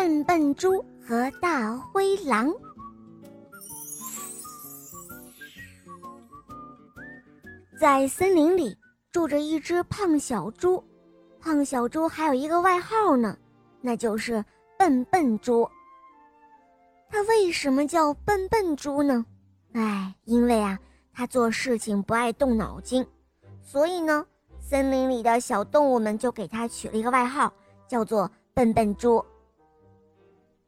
笨笨猪和大灰狼。在森林里住着一只胖小猪，胖小猪还有一个外号呢，那就是笨笨猪。它为什么叫笨笨猪呢？哎，因为啊，它做事情不爱动脑筋，所以呢，森林里的小动物们就给它取了一个外号，叫做笨笨猪。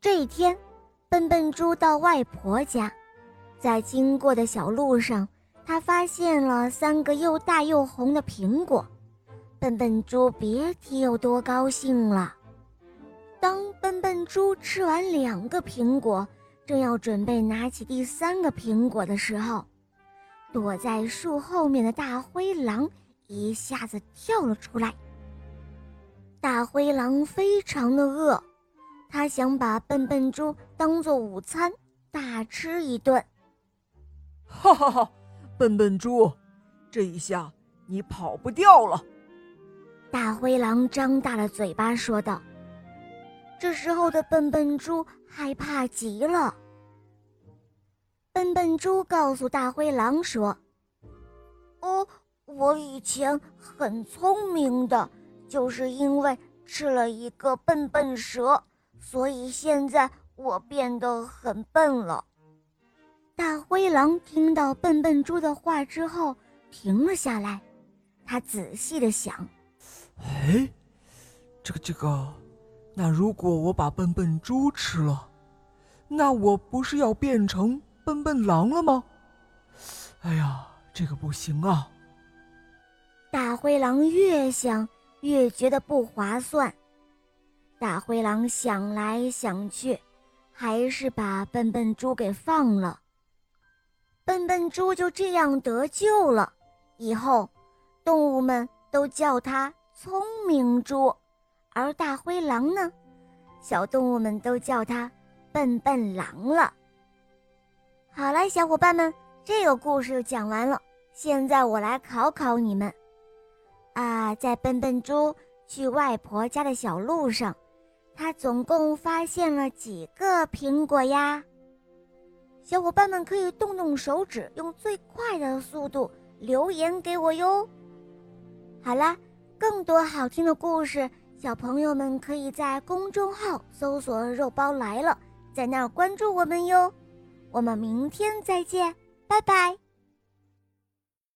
这一天，笨笨猪到外婆家，在经过的小路上。他发现了三个又大又红的苹果，笨笨猪别提有多高兴了。当笨笨猪吃完两个苹果，正要准备拿起第三个苹果的时候，躲在树后面的大灰狼一下子跳了出来。大灰狼非常的饿，他想把笨笨猪当做午餐大吃一顿。哈哈哈！笨笨猪，这一下你跑不掉了！大灰狼张大了嘴巴说道。这时候的笨笨猪害怕极了。笨笨猪告诉大灰狼说：“哦，我以前很聪明的，就是因为吃了一个笨笨蛇，所以现在我变得很笨了。”大灰狼听到笨笨猪的话之后，停了下来。他仔细的想：“哎，这个这个，那如果我把笨笨猪吃了，那我不是要变成笨笨狼了吗？哎呀，这个不行啊！”大灰狼越想越觉得不划算。大灰狼想来想去，还是把笨笨猪给放了。笨笨猪就这样得救了，以后动物们都叫它聪明猪，而大灰狼呢，小动物们都叫它笨笨狼了。好了，小伙伴们，这个故事就讲完了，现在我来考考你们啊，在笨笨猪去外婆家的小路上，他总共发现了几个苹果呀？小伙伴们可以动动手指，用最快的速度留言给我哟。好啦，更多好听的故事，小朋友们可以在公众号搜索“肉包来了”，在那儿关注我们哟。我们明天再见，拜拜。